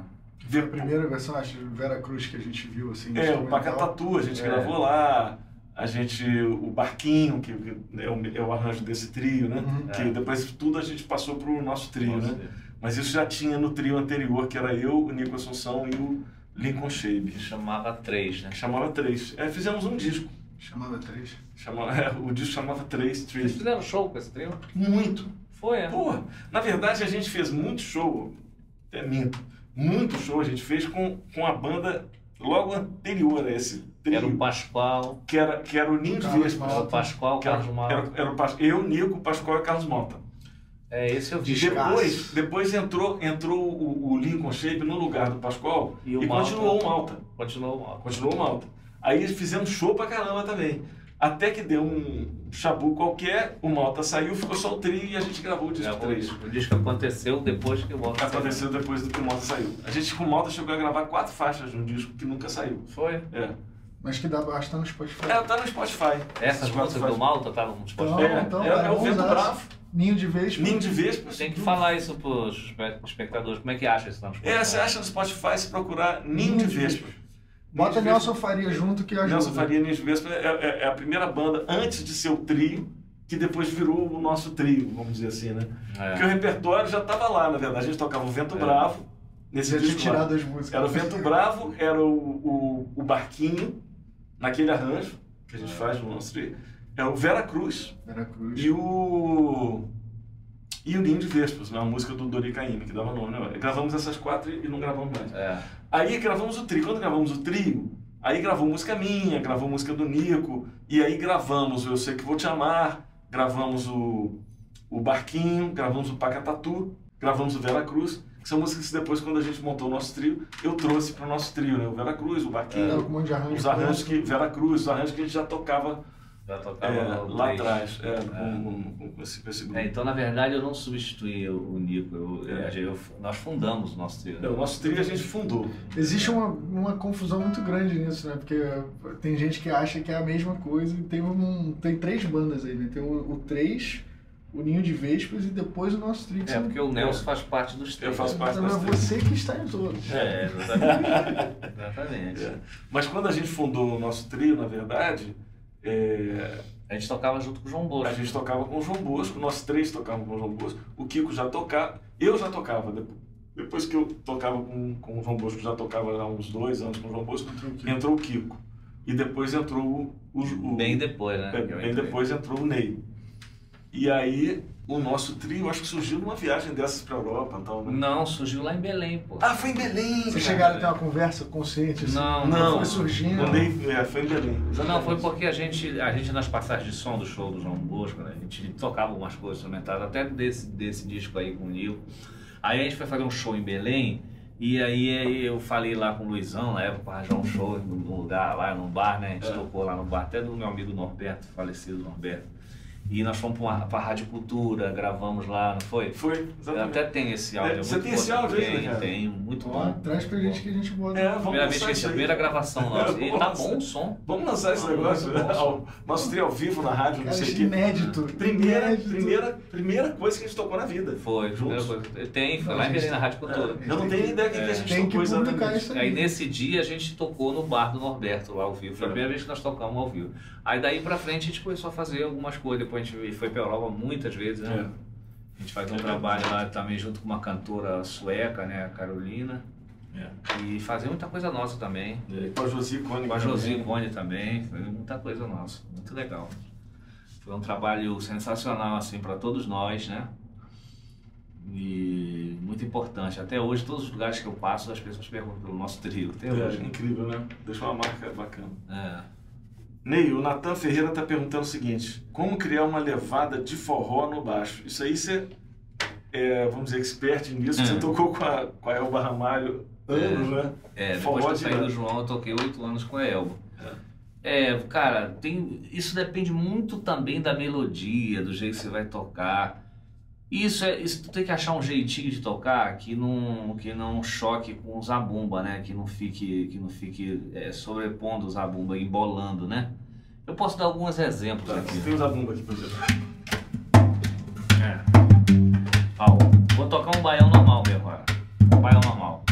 A primeira versão, acho, de Vera Cruz que a gente viu, assim, É, o. Pacatatu, a gente É. gravou lá. A gente, o Barquinho, que, que é, o, é o arranjo desse trio, né? Uhum. Que É. depois tudo a gente passou pro nosso trio, Nossa, né? Mas isso já tinha no trio anterior, que era eu, o Nico Assunção e o Lincoln Shape, que chamava três, né? que chamava Três. É, fizemos um disco. Chamava três. Chamava, é, o disco chamava Três, Vocês Três. fizeram show com esse trio? Muito. Foi, é? Pô, na verdade a gente fez muito show, até minto, muito show a gente fez com, com a banda logo anterior a esse trio, Era o Pascoal, que, era, que era o Ninho de Carlos Vespa. era o Pascoal, era, Carlos Mauro. era, era o Pas- eu, Nico, Pascoal e Carlos Mota. É, esse eu vi. Depois, depois entrou, entrou o, o Lincoln Shape no lugar do Pascoal E e, o Malta. continuou o Malta. Continuou mal. Continuou o Malta. Aí fizemos show pra caramba também. Até que deu um chabu qualquer, o Malta saiu, ficou só o trio e a gente gravou o disco Gravou 3. isso. O disco aconteceu depois que o Walter Aconteceu depois do que o Malta saiu. A gente com o Malta chegou a gravar quatro faixas de um disco que nunca saiu. Foi. É. Mas que dá basta no Spotify. É, tá no Spotify. Essas músicas do. Malta estavam no Spotify. Então, É, então, é, é é o Vento. Bravo, Ninho de Vespa. Ninho de Vespas. Tem que falar isso pros espe- espectadores. Como é que acha isso lá no Spotify? É, você acha no Spotify se procurar Ninho de Vespas. Bota Ninho de Nelson Faria junto que ajuda. Nelson Faria Ninho de Vespas é, é- é a primeira banda antes de ser o trio, que depois virou o nosso trio, vamos dizer assim, né? Porque o É. repertório já estava lá, na verdade. A gente tocava o Vento É. Bravo, nesse Já tinha disco lá. tirado as músicas. Era o Vento Bravo, era o, o, o Barquinho, naquele arranjo que a gente faz no nosso trio. É o Vera Cruz Vera Cruz. e o. E o Ninho de Vespas, né? uma música do Dori Caymmi, que dava nome, né? Gravamos essas quatro e não gravamos mais. É. Aí gravamos o trio. Quando gravamos o trio, aí gravou música minha, gravou música do Nico, e aí gravamos o Eu Sei Que Vou Te Amar, gravamos o, o Barquinho, gravamos o Pacatatu, gravamos o Vera Cruz, que são músicas que depois, quando a gente montou o nosso trio, eu trouxe para o nosso trio, né? O Vera Cruz, o Era Barquinho, com um monte de arranjo. os arranjos que. Vera Cruz, os arranjos que a gente já tocava Já tocava é, lá três. atrás, é, com, com- com esse, com esse grupo. É, então, na verdade, eu não substituí o o Nico. Eu, eu- eu- nós fundamos o nosso trio. né? É, o nosso trio a gente fundou. Existe uma, uma confusão muito grande nisso, né? Porque tem gente que acha que é a mesma coisa e tem, um, tem três bandas aí, né? Tem o, o 3, o Ninho de Vespas e depois o nosso trio. que É, porque o Nelson faz parte dos três. Eu faço parte Então é das três. você que está em todos. É, exatamente. exatamente. É. Mas quando a gente fundou o nosso trio, na verdade, é, A gente tocava junto com o João Bosco. A gente tocava com o João Bosco, nós três tocavam com o João Bosco, o Kiko já tocava, eu já tocava, depois, que eu tocava com, com o João Bosco, já tocava há uns dois anos com o João Bosco, entrou o Kiko. E depois entrou o. o, o Bem depois, né? é, bem depois entrou o Ney. E aí o nosso trio, acho que surgiu numa viagem dessas pra Europa e tal, né? Não, surgiu lá em Belém, pô. Ah, foi em Belém! Vocês cara. chegaram a ter uma conversa consciente? Assim, Não, Não, Foi surgindo. Mandei, é, foi em Belém. Não, exatamente. foi porque a gente, a gente nas passagens de som do show do João Bosco, né, a gente tocava algumas coisas instrumentais, até desse, desse disco aí com o Nil. Aí a gente foi fazer um show em Belém, e aí eu falei lá com o Luizão, na época, para arranjar um show num lugar lá, num bar, né? A gente É. tocou lá no bar, até do meu amigo Norberto, falecido Norberto. E nós fomos para a Rádio Cultura, gravamos lá, não foi? Foi, Eu exatamente. até tenho esse áudio. É, é você muito tem esse áudio ainda, Tenho, cara? tenho, muito bom. traz pra gente que a gente bota. É, vamos Primeira vez que a aí. primeira gravação nossa. É, E vamos tá lançar. bom o som. Vamos lançar esse Ah, negócio, bom. nosso trio ao vivo na rádio, não Cara, sei o quê. inédito. Primeira, Inédito. primeira, primeira coisa que a gente tocou na vida. Foi, primeira Juntos. coisa. Tem, foi Não, lá em Belém, na Rádio Cultura. É, eu não tenho ideia do que, que a gente Tem que tocou publicar exatamente. isso aí. Aí nesse dia a gente tocou no bar do Norberto lá ao vivo. Foi a É. primeira vez que nós tocamos ao vivo. Aí daí pra frente a gente começou a fazer algumas coisas. Depois a gente foi pra Europa muitas vezes, né? É. A gente faz um trabalho lá também junto com uma cantora sueca, né? A Carolina. É. E fazer muita coisa nossa também. E com a Josi Cone. Com a Josi Boni também. Foi muita coisa nossa. Muito legal. Foi um trabalho sensacional, assim, para todos nós, né? E muito importante. Até hoje, todos os lugares que eu passo, as pessoas perguntam pelo nosso trio. Até É, hoje. incrível, né? Deixou uma marca bacana. É. Ney, o Natan Ferreira está perguntando o seguinte: como criar uma levada de forró no baixo? Isso aí você é, vamos dizer, expert nisso, É. você tocou com a, com a Elba Ramalho anos, né? É, Forró depois que eu saí do João, eu toquei oito anos com a Elba. É, cara, tem, isso depende muito também da melodia, do jeito que você vai tocar. Isso é, isso tu tem que achar um jeitinho de tocar que não, que não choque com o zabumba, né? Que não fique, que não fique é, sobrepondo o zabumba, embolando, né? Eu posso dar alguns exemplos Tá, aqui. tem os abumba aqui, por exemplo. É. Ó, vou tocar um baião normal mesmo agora. Um baião normal.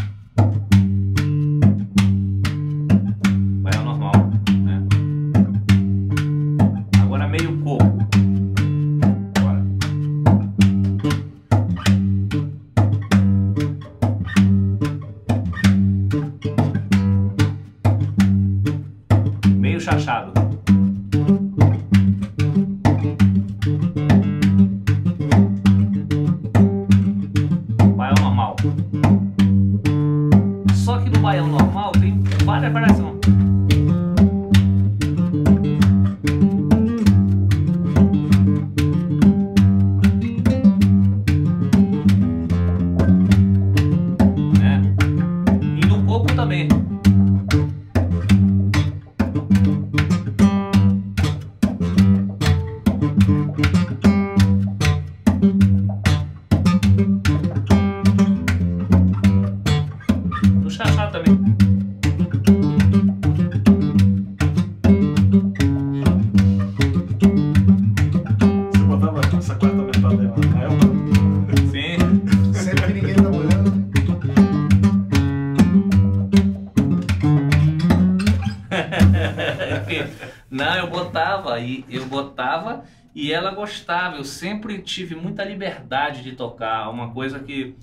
E ela gostava. Eu sempre tive muita liberdade de tocar, uma coisa que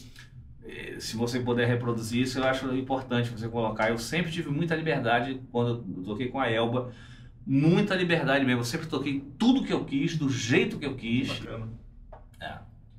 eh, se você puder reproduzir isso, eu acho importante você colocar. Eu sempre tive muita liberdade quando eu toquei com a Elba, muita liberdade mesmo. Eu sempre toquei tudo que eu quis, do jeito que eu quis. Bacana. É.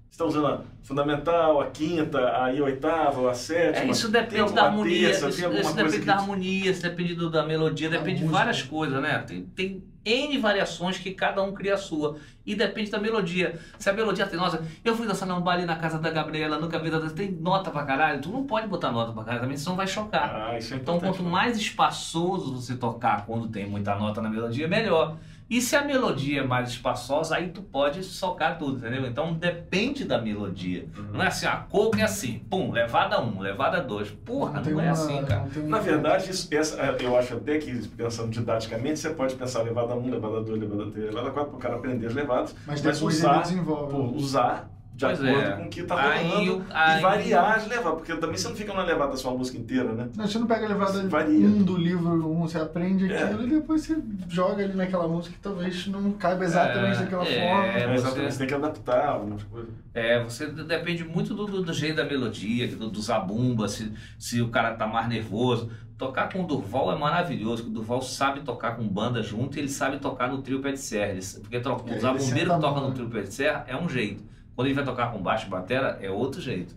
Você está usando a fundamental, a quinta, aí a oitava, a sétima. É, isso depende da harmonia, terça, isso, isso depende que da harmonia, isso depende do- da melodia, depende de música. várias coisas, né? Tem, tem N variações que cada um cria a sua. E depende da melodia. Se a melodia tem nota, eu fui dançar num baile na casa da Gabriela, nunca vi nada, tem nota pra caralho, tu não pode botar nota pra caralho também, senão vai chocar. Ah, isso é Então, quanto mais espaçoso você tocar quando tem muita nota na melodia, melhor. E se a melodia é mais espaçosa, aí tu pode socar tudo, entendeu? Então depende da melodia. Uhum. Não é assim, a coco é assim, pum, levada 1, um, levada 2. Porra, tem não, é uma- assim, cara. não um- Na verdade, isso, essa, eu acho até que, pensando didaticamente, você pode pensar levada 1, levada 2, levada 3, levada 4, para o cara aprender as levadas, Mas mas depois usar, ele desenvolve. pô, usar de Pois acordo é. com o que está Aí rolando e variar as levadas, porque também você não fica numa levada só a música inteira, né? Não, você não pega a levada Varia. um do livro, um, você aprende É. aquilo e depois você joga ali naquela música que talvez não caiba exatamente É, daquela é, forma. É, você- exatamente, você tem que adaptar algumas coisas. É, você depende muito do, do- do jeito da melodia, do, do zabumba, se, se o cara tá mais nervoso. Tocar com o Durval é maravilhoso, porque o Durval sabe tocar com banda junto e ele sabe tocar no trio pé de serra. Porque o zabumbeiro que toca no né? trio pé de serra é um jeito. Quando ele vai tocar com baixo e batera, é outro jeito.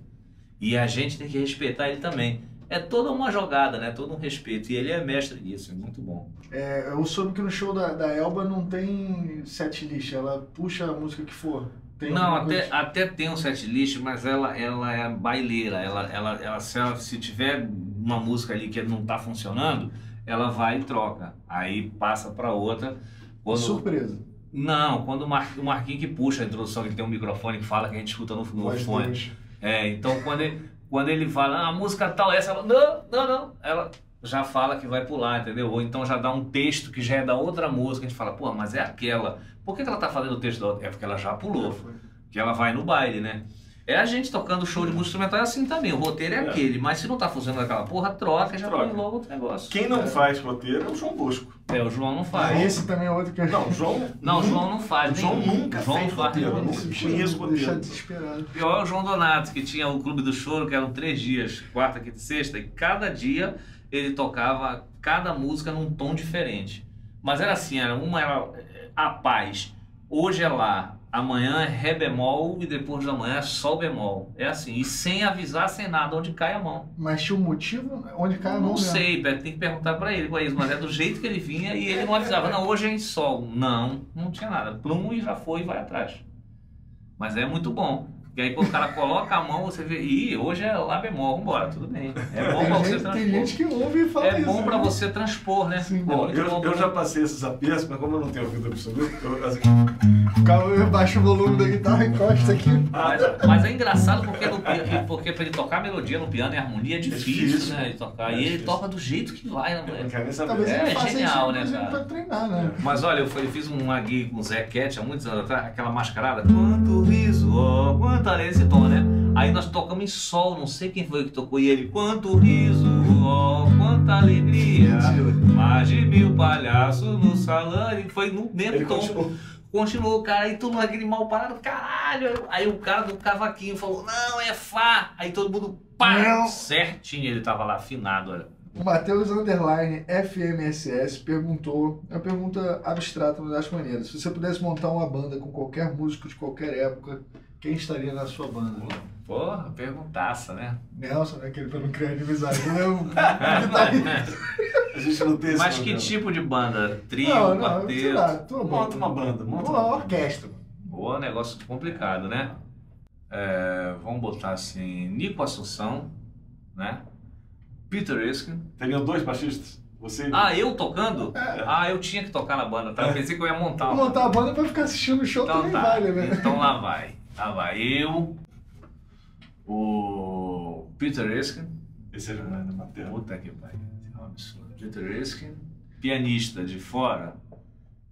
E a gente tem que respeitar ele também. É toda uma jogada, né? Todo um respeito. E ele é mestre nisso, é muito bom. É, eu soube que no show da, da Elba não tem set list, ela puxa a música que for. Tem não, até, coisa- até tem um set list, mas ela, ela é baileira. Ela, ela, ela, se, ela- se tiver uma música ali que não tá funcionando, ela vai e troca. Aí passa para outra. Quando, Surpresa. Não, quando o, Mar, o Marquinhos que puxa a introdução, que tem um microfone que fala que a gente escuta no, no fone. Deus. É, então quando ele, quando ele fala, ah, a música tal, essa, ela, não, não, não, ela já fala que vai pular, entendeu? Ou então já dá um texto que já é da outra música, a gente fala, pô, mas é aquela. Por que, que ela tá fazendo o texto da outra? É porque ela já pulou, que ela vai no baile, né? É a gente tocando show de música instrumental é assim também, o roteiro é, É. aquele, mas se não tá funcionando aquela porra, troca e já Troca. põe logo outro negócio. Quem não é. faz roteiro é o João Bosco. É, o João não Ah, faz. esse também é outro que eu Não, o João. Não, o João não faz. O João nenhum. nunca O João fez não faz roteiro, nunca. Esse conheço roteiro. desesperado. Pior é o João Donato, que tinha o Clube do Choro, que eram três dias, quarta, quinta e sexta, e cada dia ele tocava cada música num tom diferente. Mas era assim, era uma era eh, a paz, hoje é lá, amanhã é ré bemol e depois da manhã é sol bemol. É assim, e sem avisar, sem nada, onde cai a mão. Mas tinha um motivo onde cai a mão não mesmo. sei, Beto, tem que perguntar pra ele, Guaís, mas é do jeito que ele vinha e ele não avisava, não, hoje é em sol. Não, não tinha nada. Plum e já foi e vai atrás. Mas é muito bom. Porque aí quando o cara coloca a mão, você vê, ih, hoje é lá bemol, vambora, tudo bem. É bom pra você gente, tem transpor. gente que ouve e fala É isso. bom pra né? você transpor, né? Sim, Eu, eu já passei esses apertos, mas como eu não tenho ouvido absoluto, eu, assim, Calma, baixa o volume da guitarra, encosta aqui. Mas, mas é engraçado porque, no, porque pra ele tocar melodia no piano e harmonia é difícil, difícil. né? De tocar. É e ele difícil. toca do jeito que vai, né, moleque? É, ele faça genial, né, cara? pra treinar, né? Mas olha, eu fui- eu fiz uma gig com o Zé Cat há muitos anos atrás, aquela mascarada. Quanto riso, ó, quanta alegria, esse tom, né? Aí nós tocamos em sol, não sei quem foi que tocou, e ele, quanto riso, ó, quanta alegria. Mais de mil palhaços no salão, e foi no mesmo Ele tom. continuou. Continuou, cara, aí todo mundo aquele mal parado, caralho. Aí o cara do cavaquinho falou, não, é Fá. Aí todo mundo, pá, Não. certinho, ele tava lá afinado, olha. O Matheus Underline FMSS perguntou, é uma pergunta abstrata, mas acho maneira. Se você pudesse montar uma banda com qualquer músico de qualquer época, quem estaria na sua banda? Porra, perguntaça, né? Nelson, né? Aquele pra não criar inimizade. Ele é um guitarrista. A gente não tem esse Mas que problema. tipo de banda? Trio, Não, não, quarteto? lá, Monta uma banda, monta Uma orquestra. Boa, negócio complicado, né? É, vamos botar assim, Nico Assunção, né? Peter Erskine. Teriam dois baixistas? Você Ah, eu tocando? Ah, eu tinha que tocar na banda, tá? Eu pensei que eu ia montar Vou uma. montar a banda pra ficar assistindo o show Então também tá. vale, né? Então lá vai. Lá vai. Eu, o Peter Erskine. Esse era o. Puta que pariu. É um absurdo. Peter Erskine. Pianista de fora.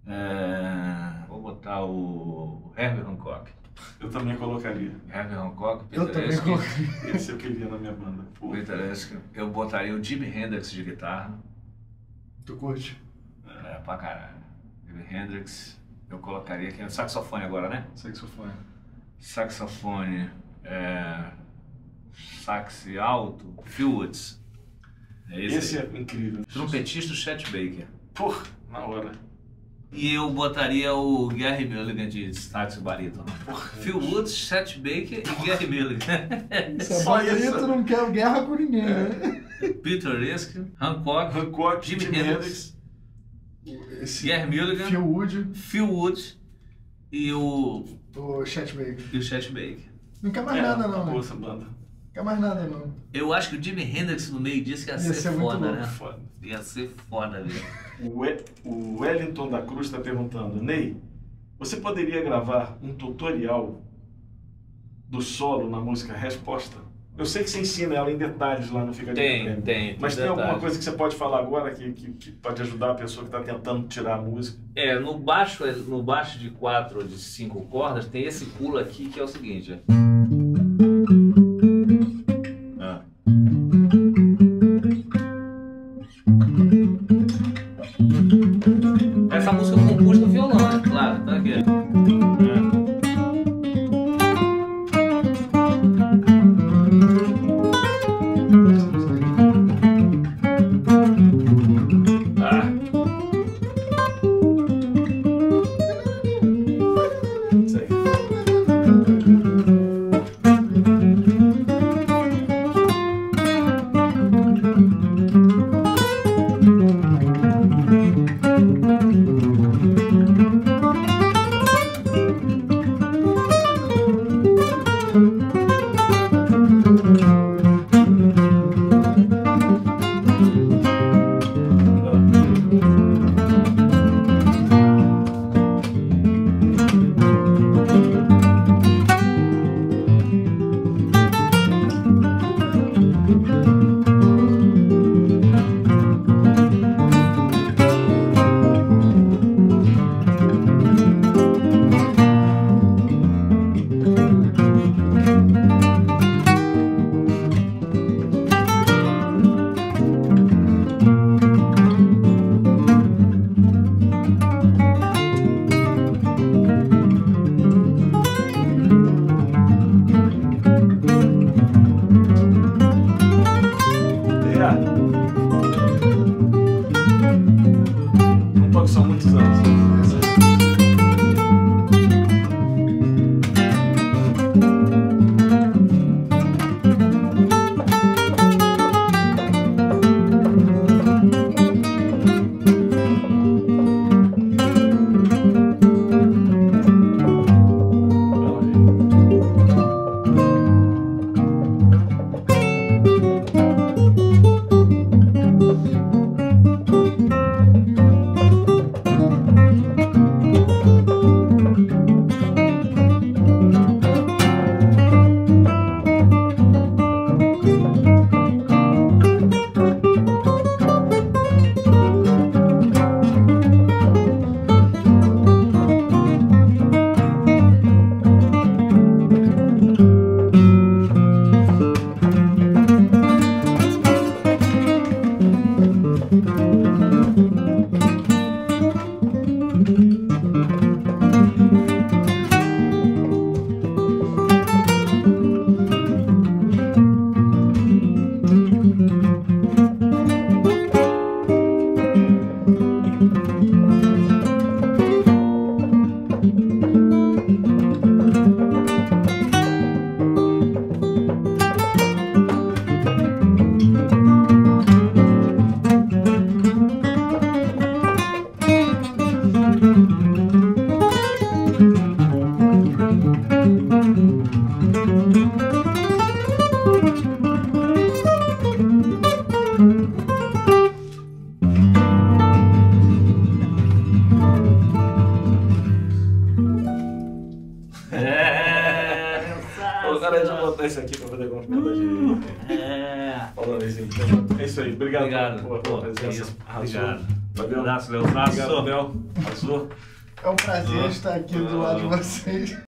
é, Vou botar o Herbie Hancock. Eu também colocaria. Herbie Hancock, Eu Peter também Erskine. coloquei. Esse eu queria na minha banda. Pô. Peter Erskine. Eu botaria o Jimi Hendrix de guitarra. Tu curte? É, pra caralho. Jimi Hendrix. Eu colocaria aqui no saxofone agora, né? Saxofone. Saxofone. É... Sax alto. Phil Woods. É esse, Esse aí. é incrível. Trompetista, Chet Baker. Porra, na hora. E eu botaria o Gary Mulligan de sax barítono. Phil Woods, Chet Baker e Gary Mulligan. Isso é tu não quer guerra com ninguém, né? Peter Erskine, Hancock, Hancock, Jimi Jimi Hendrix. Hendrix. Esse Gary Mulligan, Phil Wood, Phil Woods e o, o Chet Baker. e o Chet Baker. Não quer mais É, nada, não, né? essa banda. Não quer mais nada, não. Eu acho que o Jimi Hendrix no meio disso ia, Ia ser, ser muito foda, louco. né? Foda. Ia ser foda, velho. O, We- o Wellington da Cruz está perguntando, Ney, você poderia gravar um tutorial do solo na música Resposta? Eu sei que você ensina ela em detalhes lá no Fica de Tem, Prêmio. tem. Mas tem alguma coisa que você pode falar agora que, que, que pode ajudar a pessoa que está tentando tirar a música? É, no baixo, no baixo de quatro ou de cinco cordas tem esse pulo aqui que é o seguinte. ó. Abraço, Léo. Arrasou. É um prazer estar aqui do lado de vocês.